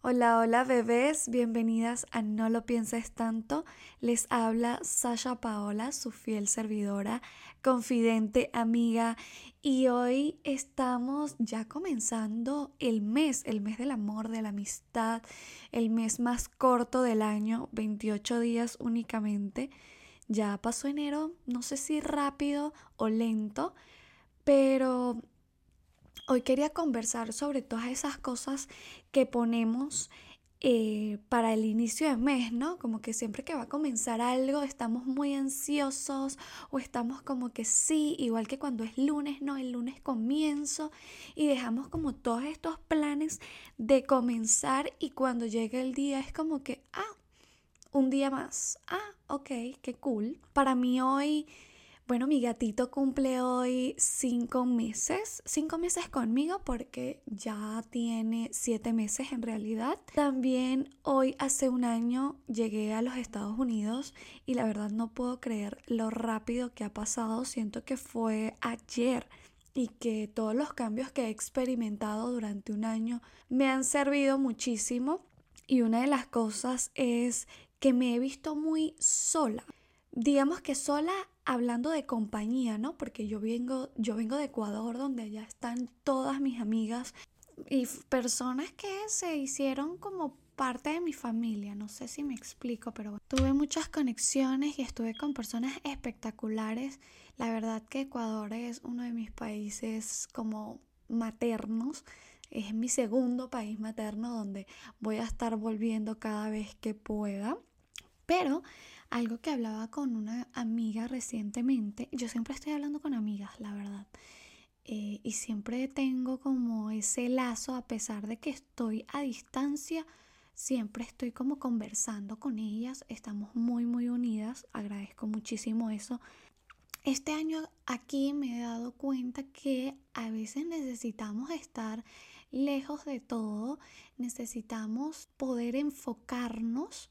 Hola, hola bebés, bienvenidas a No lo pienses tanto. Les habla Sasha Paola, su fiel servidora, confidente, amiga. Y hoy estamos ya comenzando el mes, el mes del amor, de la amistad, el mes más corto del año, 28 días únicamente. Ya pasó enero, no sé si rápido o lento, pero Hoy quería conversar sobre todas esas cosas que ponemos eh, para el inicio de mes, ¿no? Como que siempre que va a comenzar algo estamos muy ansiosos o estamos como que sí, igual que cuando es lunes, ¿no? El lunes comienzo y dejamos como todos estos planes de comenzar y cuando llega el día es como que, ah, un día más, ah, ok, qué cool. Para mí hoy bueno, mi gatito cumple hoy cinco meses, cinco meses conmigo porque ya tiene siete meses en realidad. También hoy hace un año llegué a los Estados Unidos y la verdad no puedo creer lo rápido que ha pasado. Siento que fue ayer y que todos los cambios que he experimentado durante un año me han servido muchísimo. Y una de las cosas es que me he visto muy sola. Digamos que sola hablando de compañía, ¿no? Porque yo vengo, yo vengo de Ecuador, donde allá están todas mis amigas y personas que se hicieron como parte de mi familia. No sé si me explico, pero tuve muchas conexiones y estuve con personas espectaculares. La verdad que Ecuador es uno de mis países como maternos. Es mi segundo país materno donde voy a estar volviendo cada vez que pueda. Pero algo que hablaba con una amiga recientemente, yo siempre estoy hablando con amigas, la verdad. Eh, y siempre tengo como ese lazo, a pesar de que estoy a distancia, siempre estoy como conversando con ellas, estamos muy, muy unidas, agradezco muchísimo eso. Este año aquí me he dado cuenta que a veces necesitamos estar lejos de todo, necesitamos poder enfocarnos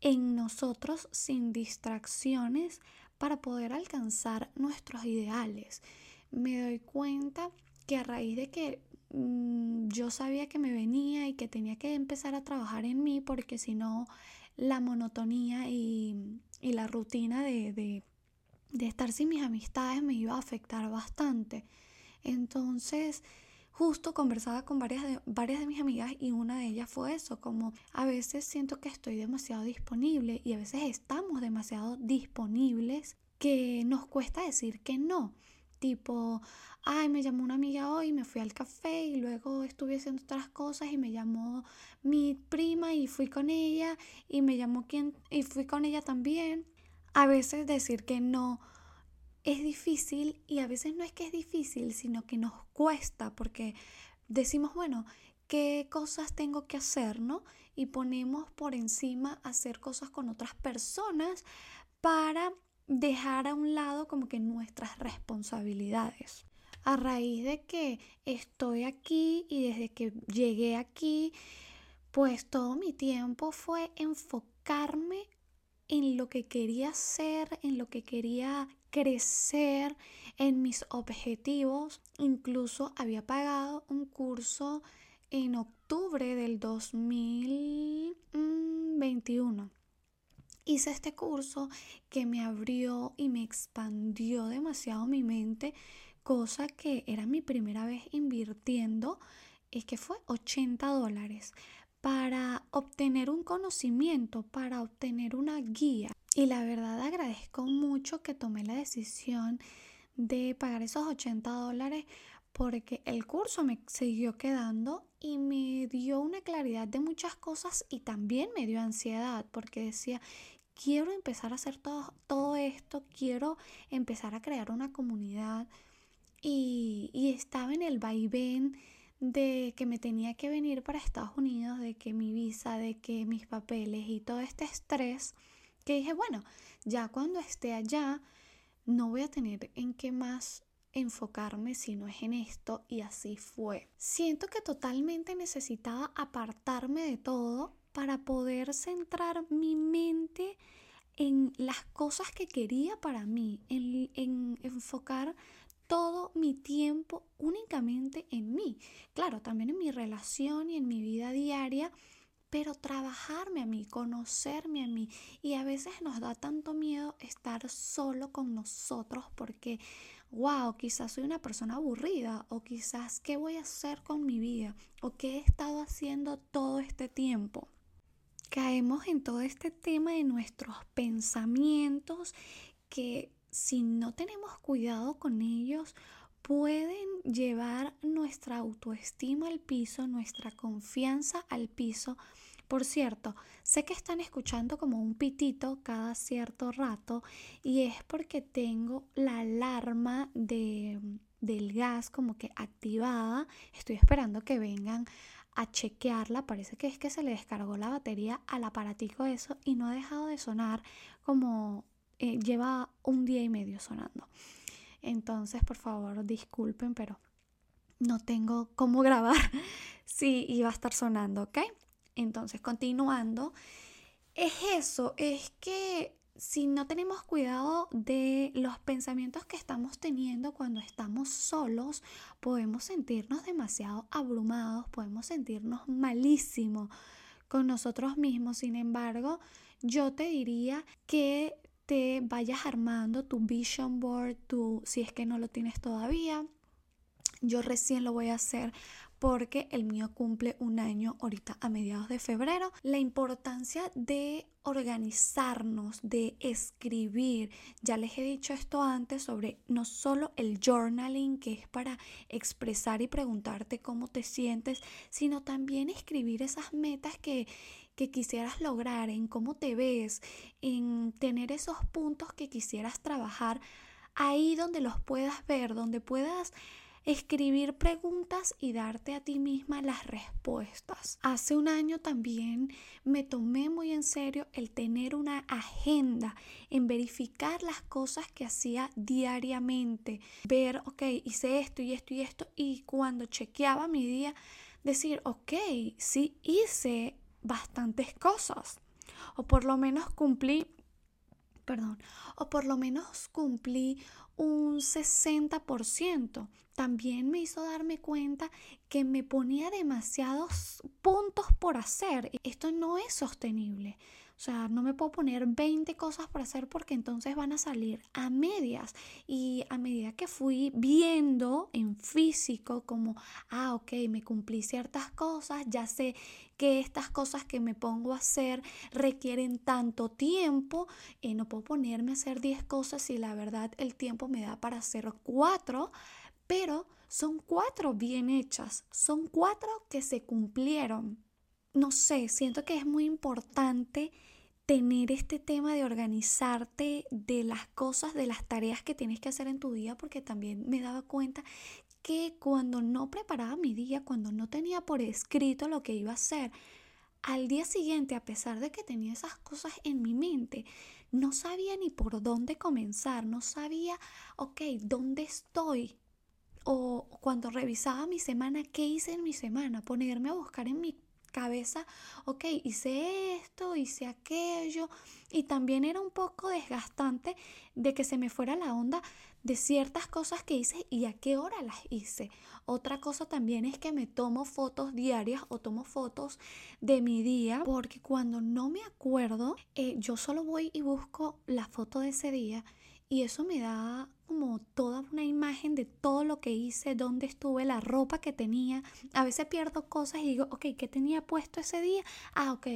en nosotros sin distracciones para poder alcanzar nuestros ideales. Me doy cuenta que a raíz de que mm, yo sabía que me venía y que tenía que empezar a trabajar en mí porque si no la monotonía y, la rutina de, de estar sin mis amistades me iba a afectar bastante. Entonces, justo conversaba con varias de, varias de mis amigas y una de ellas fue eso, como a veces siento que estoy demasiado disponible y a veces estamos demasiado disponibles que nos cuesta decir que no. Tipo, ay, me llamó una amiga hoy, me fui al café y luego estuve haciendo otras cosas y me llamó mi prima y fui con ella y me llamó quien y fui con ella también. A veces decir que no es difícil y a veces no es que es difícil, sino que nos cuesta porque decimos, bueno, ¿qué cosas tengo que hacer, no? Y ponemos por encima hacer cosas con otras personas para dejar a un lado como que nuestras responsabilidades. A raíz de que estoy aquí y desde que llegué aquí, pues todo mi tiempo fue enfocarme en lo que quería ser, en lo que quería crecer en mis objetivos. Incluso había pagado un curso en octubre del 2021. Hice este curso que me abrió y me expandió demasiado mi mente, cosa que era mi primera vez invirtiendo, es que fue 80 dólares para obtener un conocimiento, para obtener una guía. Y la verdad agradezco mucho que tomé la decisión de pagar esos 80 dólares porque el curso me siguió quedando y me dio una claridad de muchas cosas y también me dio ansiedad porque decía, quiero empezar a hacer todo, todo esto, quiero empezar a crear una comunidad y, y estaba en el vaivén de que me tenía que venir para Estados Unidos, de que mi visa, de que mis papeles y todo este estrés, que dije, bueno, ya cuando esté allá, no voy a tener en qué más enfocarme si no es en esto y así fue. Siento que totalmente necesitaba apartarme de todo para poder centrar mi mente en las cosas que quería para mí, en, en enfocar todo mi tiempo únicamente en mí. Claro, también en mi relación y en mi vida diaria pero trabajarme a mí, conocerme a mí. Y a veces nos da tanto miedo estar solo con nosotros porque, wow, quizás soy una persona aburrida o quizás qué voy a hacer con mi vida o qué he estado haciendo todo este tiempo. Caemos en todo este tema de nuestros pensamientos que si no tenemos cuidado con ellos, pueden llevar nuestra autoestima al piso, nuestra confianza al piso. Por cierto, sé que están escuchando como un pitito cada cierto rato y es porque tengo la alarma de, del gas como que activada. Estoy esperando que vengan a chequearla. Parece que es que se le descargó la batería al aparatico eso y no ha dejado de sonar como eh, lleva un día y medio sonando. Entonces, por favor, disculpen, pero no tengo cómo grabar si iba a estar sonando, ¿ok? Entonces, continuando, es eso, es que si no tenemos cuidado de los pensamientos que estamos teniendo cuando estamos solos, podemos sentirnos demasiado abrumados, podemos sentirnos malísimos con nosotros mismos. Sin embargo, yo te diría que te vayas armando tu vision board, tu, si es que no lo tienes todavía. Yo recién lo voy a hacer porque el mío cumple un año ahorita a mediados de febrero. La importancia de organizarnos, de escribir. Ya les he dicho esto antes sobre no solo el journaling, que es para expresar y preguntarte cómo te sientes, sino también escribir esas metas que, que quisieras lograr, en cómo te ves, en tener esos puntos que quisieras trabajar, ahí donde los puedas ver, donde puedas escribir preguntas y darte a ti misma las respuestas. Hace un año también me tomé muy en serio el tener una agenda, en verificar las cosas que hacía diariamente, ver, ok, hice esto y esto y esto, y cuando chequeaba mi día, decir, ok, sí hice bastantes cosas. O por lo menos cumplí, perdón, o por lo menos cumplí un 60%. También me hizo darme cuenta que me ponía demasiados puntos por hacer. Esto no es sostenible. O sea, no me puedo poner 20 cosas por hacer porque entonces van a salir a medias. Y a medida que fui viendo en físico como, ah, ok, me cumplí ciertas cosas, ya sé que estas cosas que me pongo a hacer requieren tanto tiempo, y no puedo ponerme a hacer 10 cosas y la verdad el tiempo me da para hacer 4, pero son 4 bien hechas, son 4 que se cumplieron. No sé, siento que es muy importante tener este tema de organizarte de las cosas, de las tareas que tienes que hacer en tu día, porque también me daba cuenta que cuando no preparaba mi día, cuando no tenía por escrito lo que iba a hacer, al día siguiente, a pesar de que tenía esas cosas en mi mente, no sabía ni por dónde comenzar, no sabía, ok, ¿dónde estoy? O cuando revisaba mi semana, ¿qué hice en mi semana? Ponerme a buscar en mi cabeza, ok, hice esto, hice aquello, y también era un poco desgastante de que se me fuera la onda de ciertas cosas que hice y a qué hora las hice. Otra cosa también es que me tomo fotos diarias o tomo fotos de mi día, porque cuando no me acuerdo, eh, yo solo voy y busco la foto de ese día y eso me da como toda una imagen de todo lo que hice, dónde estuve, la ropa que tenía. A veces pierdo cosas y digo, ok, ¿qué tenía puesto ese día? Ah, ok,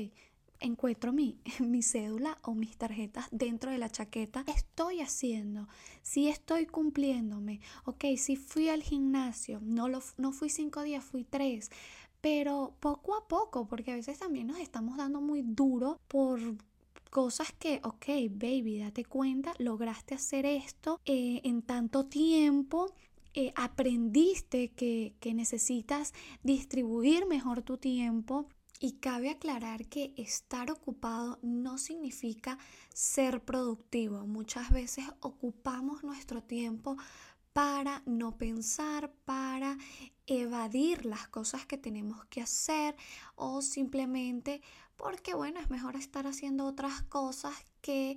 encuentro mi, mi cédula o mis tarjetas dentro de la chaqueta. ¿Qué estoy haciendo? Si estoy cumpliéndome. Ok, si fui al gimnasio, no, lo, no fui cinco días, fui tres. Pero poco a poco, porque a veces también nos estamos dando muy duro por cosas que, ok, baby, date cuenta, lograste hacer esto eh, en tanto tiempo, eh, aprendiste que, que necesitas distribuir mejor tu tiempo. Y cabe aclarar que estar ocupado no significa ser productivo. Muchas veces ocupamos nuestro tiempo para no pensar, para evadir las cosas que tenemos que hacer o simplemente porque bueno, es mejor estar haciendo otras cosas que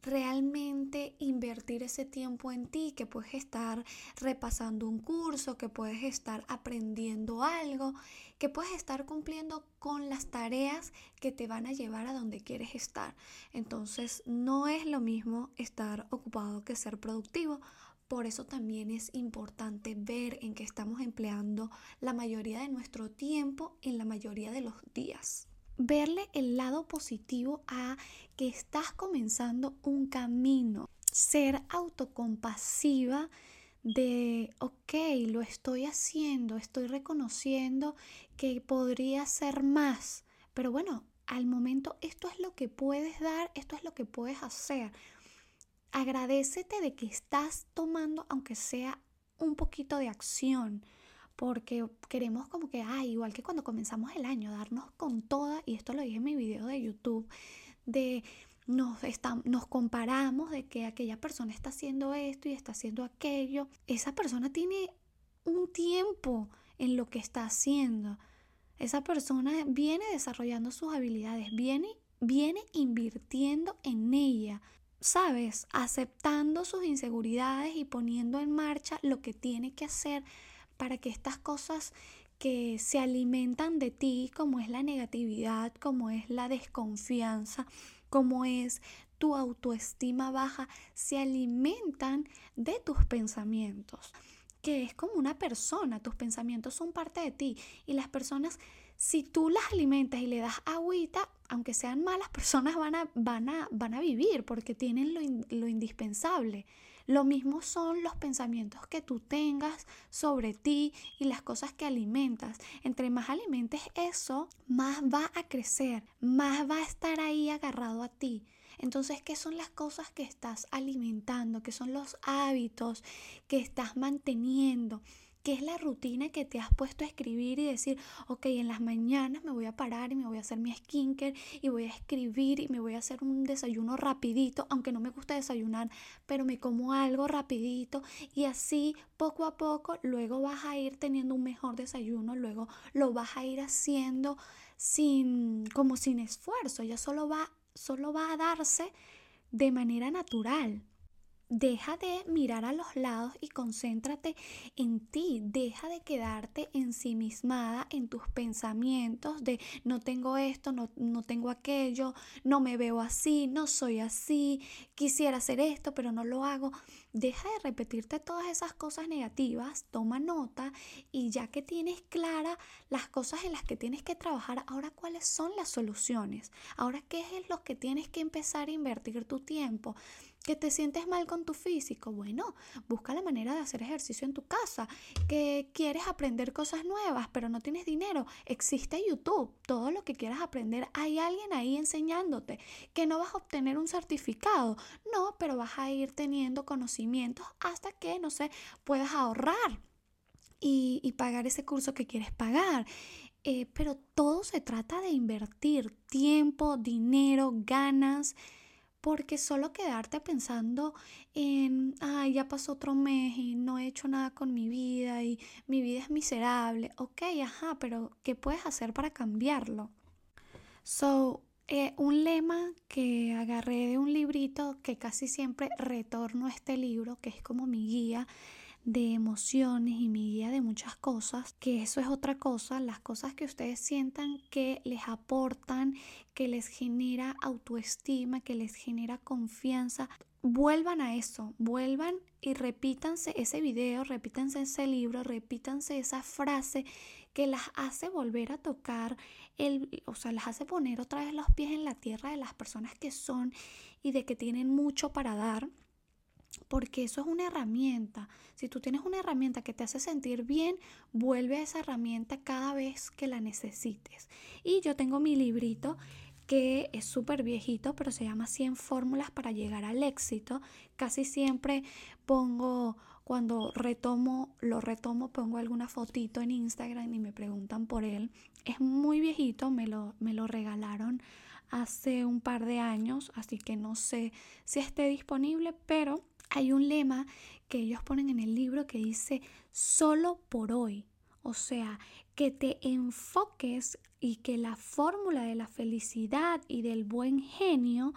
realmente invertir ese tiempo en ti, que puedes estar repasando un curso, que puedes estar aprendiendo algo, que puedes estar cumpliendo con las tareas que te van a llevar a donde quieres estar. Entonces no es lo mismo estar ocupado que ser productivo. Por eso también es importante ver en qué estamos empleando la mayoría de nuestro tiempo en la mayoría de los días verle el lado positivo a que estás comenzando un camino, ser autocompasiva de, ok, lo estoy haciendo, estoy reconociendo que podría ser más, pero bueno, al momento esto es lo que puedes dar, esto es lo que puedes hacer. Agradecete de que estás tomando, aunque sea un poquito de acción porque queremos como que, ah, igual que cuando comenzamos el año, darnos con toda, y esto lo dije en mi video de YouTube, de nos, nos comparamos de que aquella persona está haciendo esto y está haciendo aquello. Esa persona tiene un tiempo en lo que está haciendo. Esa persona viene desarrollando sus habilidades, viene, viene invirtiendo en ella, ¿sabes? Aceptando sus inseguridades y poniendo en marcha lo que tiene que hacer para que estas cosas que se alimentan de ti, como es la negatividad, como es la desconfianza, como es tu autoestima baja, se alimentan de tus pensamientos, que es como una persona, tus pensamientos son parte de ti y las personas, si tú las alimentas y le das agüita, aunque sean malas personas, van a, van a, van a vivir porque tienen lo, lo indispensable. Lo mismo son los pensamientos que tú tengas sobre ti y las cosas que alimentas. Entre más alimentes eso, más va a crecer, más va a estar ahí agarrado a ti. Entonces, ¿qué son las cosas que estás alimentando? ¿Qué son los hábitos que estás manteniendo? ¿Qué es la rutina que te has puesto a escribir y decir, ok, en las mañanas me voy a parar y me voy a hacer mi skincare y voy a escribir y me voy a hacer un desayuno rapidito, aunque no me gusta desayunar, pero me como algo rapidito y así poco a poco luego vas a ir teniendo un mejor desayuno, luego lo vas a ir haciendo sin como sin esfuerzo, ya solo va solo va a darse de manera natural. Deja de mirar a los lados y concéntrate en ti. Deja de quedarte ensimismada en tus pensamientos de no tengo esto, no, no, tengo aquello, no me veo así, no soy así, quisiera hacer esto, pero no lo hago. Deja de repetirte todas esas cosas negativas, toma nota y ya que tienes clara las cosas en las que tienes que trabajar, ahora cuáles son las soluciones. Ahora qué es lo que tienes que empezar a invertir tu tiempo que te sientes mal con tu físico, bueno, busca la manera de hacer ejercicio en tu casa, que quieres aprender cosas nuevas, pero no tienes dinero, existe YouTube, todo lo que quieras aprender, hay alguien ahí enseñándote, que no vas a obtener un certificado, no, pero vas a ir teniendo conocimientos hasta que, no sé, puedas ahorrar y, pagar ese curso que quieres pagar. Eh, pero todo se trata de invertir tiempo, dinero, ganas porque solo quedarte pensando en, ay, ya pasó otro mes y no he hecho nada con mi vida y mi vida es miserable. Ok, ajá, pero ¿qué puedes hacer para cambiarlo? So, eh, un lema que agarré de un librito que casi siempre retorno a este libro, que es como mi guía, de emociones y mi guía de muchas cosas, que eso es otra cosa, las cosas que ustedes sientan que les aportan, que les genera autoestima, que les genera confianza, vuelvan a eso, vuelvan y repítanse ese video, repítanse ese libro, repítanse esa frase que las hace volver a tocar el, o sea, las hace poner otra vez los pies en la tierra de las personas que son y de que tienen mucho para dar porque eso es una herramienta. Si tú tienes una herramienta que te hace sentir bien, vuelve a esa herramienta cada vez que la necesites. Y yo tengo mi librito que es súper viejito, pero se llama 100 fórmulas para llegar al éxito. Casi siempre pongo, cuando retomo, lo retomo, pongo alguna fotito en Instagram y me preguntan por él. Es muy viejito, me lo, me lo regalaron hace un par de años, así que no sé si esté disponible, pero hay un lema que ellos ponen en el libro que dice solo por hoy. O sea, que te enfoques y que la fórmula de la felicidad y del buen genio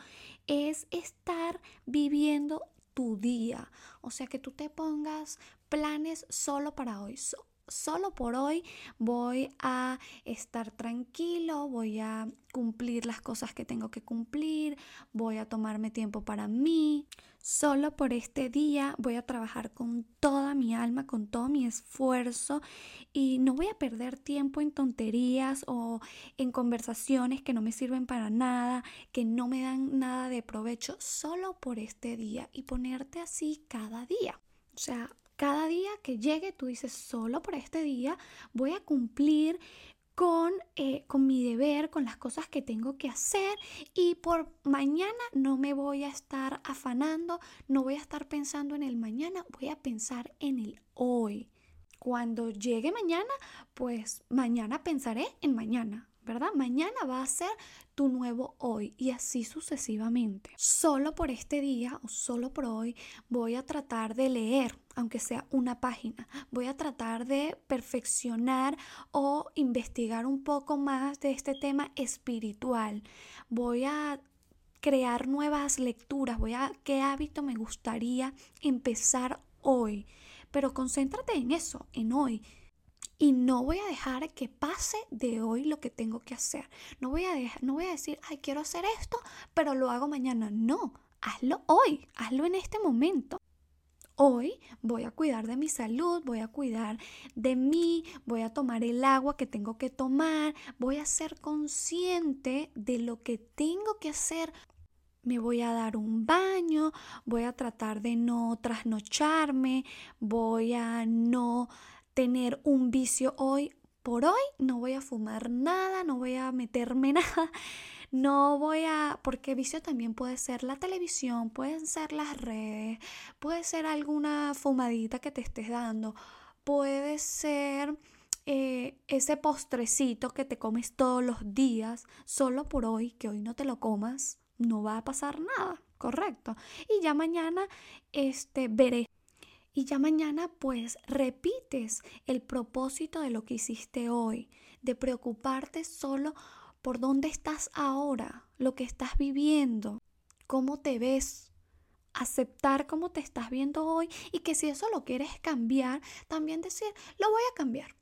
es estar viviendo tu día. O sea, que tú te pongas planes solo para hoy. Solo por hoy voy a estar tranquilo, voy a cumplir las cosas que tengo que cumplir, voy a tomarme tiempo para mí. Solo por este día voy a trabajar con toda mi alma, con todo mi esfuerzo y no voy a perder tiempo en tonterías o en conversaciones que no me sirven para nada, que no me dan nada de provecho, solo por este día y ponerte así cada día. O sea, cada día que llegue, tú dices, solo por este día voy a cumplir con, eh, con mi deber, con las cosas que tengo que hacer y por mañana no me voy a estar afanando, no voy a estar pensando en el mañana, voy a pensar en el hoy. Cuando llegue mañana, pues mañana pensaré en mañana. ¿Verdad? Mañana va a ser tu nuevo hoy y así sucesivamente. Solo por este día o solo por hoy voy a tratar de leer, aunque sea una página. Voy a tratar de perfeccionar o investigar un poco más de este tema espiritual. Voy a crear nuevas lecturas, voy a qué hábito me gustaría empezar hoy. Pero concéntrate en eso, en hoy y no voy a dejar que pase de hoy lo que tengo que hacer. No voy a no voy a decir, "Ay, quiero hacer esto, pero lo hago mañana." No, hazlo hoy, hazlo en este momento. Hoy voy a cuidar de mi salud, voy a cuidar de mí, voy a tomar el agua que tengo que tomar, voy a ser consciente de lo que tengo que hacer. Me voy a dar un baño, voy a tratar de no trasnocharme, voy a no tener un vicio hoy por hoy, no voy a fumar nada, no voy a meterme nada, no voy a, porque vicio también puede ser la televisión, pueden ser las redes, puede ser alguna fumadita que te estés dando, puede ser eh, ese postrecito que te comes todos los días, solo por hoy, que hoy no te lo comas, no va a pasar nada, correcto. Y ya mañana este, veré y ya mañana pues repites el propósito de lo que hiciste hoy, de preocuparte solo por dónde estás ahora, lo que estás viviendo, cómo te ves, aceptar cómo te estás viendo hoy y que si eso lo quieres cambiar, también decir, lo voy a cambiar.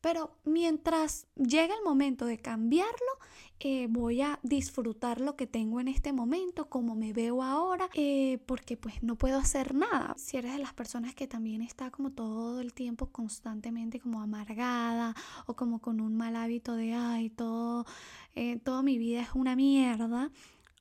Pero mientras llega el momento de cambiarlo, eh, voy a disfrutar lo que tengo en este momento, como me veo ahora, eh, porque pues no puedo hacer nada. Si eres de las personas que también está como todo el tiempo constantemente como amargada o como con un mal hábito de, ay, todo, eh, toda mi vida es una mierda,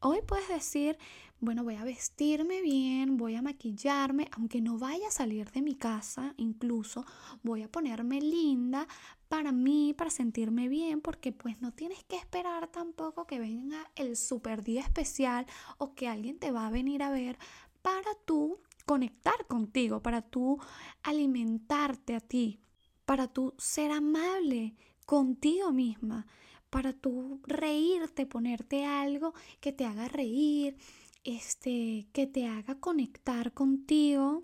hoy puedes decir, bueno, voy a vestirme bien, voy a maquillarme, aunque no vaya a salir de mi casa, incluso voy a ponerme linda para mí, para sentirme bien, porque pues no tienes que esperar tampoco que venga el super día especial o que alguien te va a venir a ver para tú conectar contigo, para tú alimentarte a ti, para tú ser amable contigo misma, para tú reírte, ponerte algo que te haga reír, este, que te haga conectar contigo.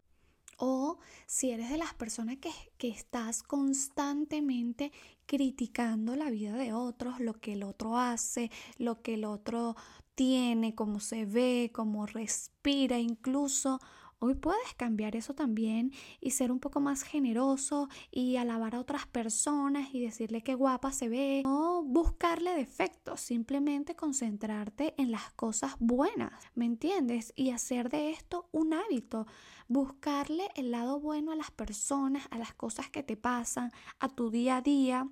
O si eres de las personas que, que estás constantemente criticando la vida de otros, lo que el otro hace, lo que el otro tiene, cómo se ve, cómo respira, incluso Hoy puedes cambiar eso también y ser un poco más generoso y alabar a otras personas y decirle qué guapa se ve. No buscarle defectos, simplemente concentrarte en las cosas buenas, ¿me entiendes? Y hacer de esto un hábito. Buscarle el lado bueno a las personas, a las cosas que te pasan, a tu día a día.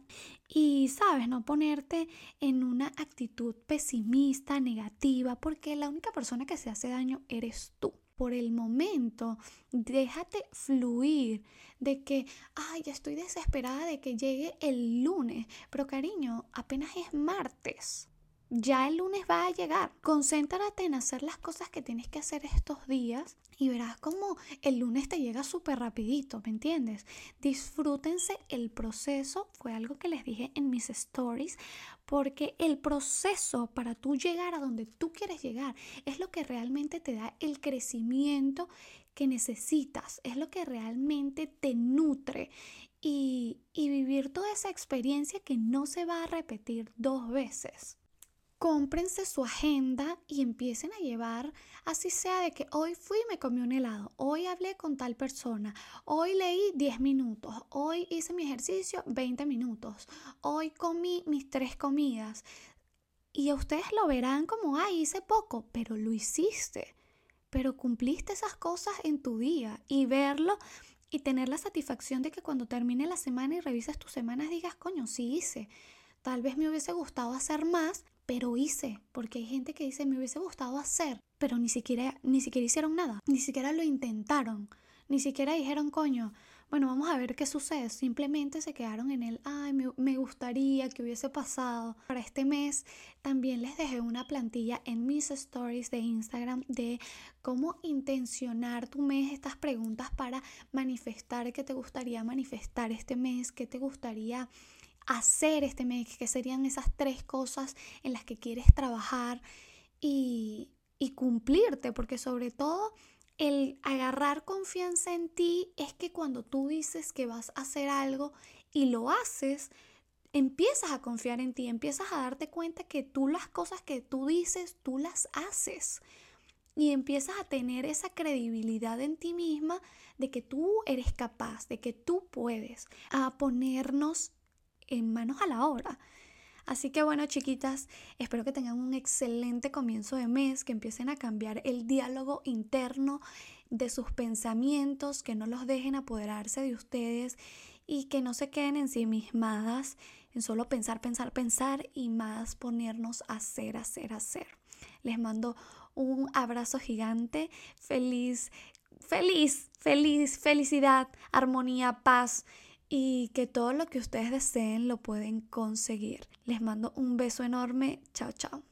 Y, sabes, no ponerte en una actitud pesimista, negativa, porque la única persona que se hace daño eres tú por el momento, déjate fluir de que, ay, estoy desesperada de que llegue el lunes, pero cariño, apenas es martes. Ya el lunes va a llegar. Concéntrate en hacer las cosas que tienes que hacer estos días y verás como el lunes te llega súper rapidito, ¿me entiendes? Disfrútense el proceso, fue algo que les dije en mis stories, porque el proceso para tú llegar a donde tú quieres llegar es lo que realmente te da el crecimiento que necesitas, es lo que realmente te nutre y, y vivir toda esa experiencia que no se va a repetir dos veces cómprense su agenda y empiecen a llevar, así sea de que hoy fui y me comí un helado, hoy hablé con tal persona, hoy leí 10 minutos, hoy hice mi ejercicio 20 minutos, hoy comí mis tres comidas. Y ustedes lo verán como, ay, hice poco, pero lo hiciste, pero cumpliste esas cosas en tu día y verlo y tener la satisfacción de que cuando termine la semana y revises tus semanas digas, coño, sí hice. Tal vez me hubiese gustado hacer más, pero hice, porque hay gente que dice me hubiese gustado hacer, pero ni siquiera, ni siquiera hicieron nada, ni siquiera lo intentaron, ni siquiera dijeron, coño, bueno, vamos a ver qué sucede. Simplemente se quedaron en el, ay, me, me, gustaría que hubiese pasado. Para este mes también les dejé una plantilla en mis stories de Instagram de cómo intencionar tu mes, estas preguntas para manifestar qué te gustaría manifestar este mes, qué te gustaría hacer este mes, que serían esas tres cosas en las que quieres trabajar y, cumplirte, porque sobre todo el agarrar confianza en ti es que cuando tú dices que vas a hacer algo y lo haces, empiezas a confiar en ti, empiezas a darte cuenta que tú las cosas que tú dices, tú las haces. Y empiezas a tener esa credibilidad en ti misma de que tú eres capaz, de que tú puedes, a ponernos en manos a la obra. Así que bueno, chiquitas, espero que tengan un excelente comienzo de mes, que empiecen a cambiar el diálogo interno de sus pensamientos, que no los dejen apoderarse de ustedes y que no se queden ensimismadas en solo pensar, pensar, pensar y más ponernos a hacer, hacer, hacer. Les mando un abrazo gigante, feliz, feliz, feliz, felicidad, armonía, paz y que todo lo que ustedes deseen lo pueden conseguir. Les mando un beso enorme. Chao, chao.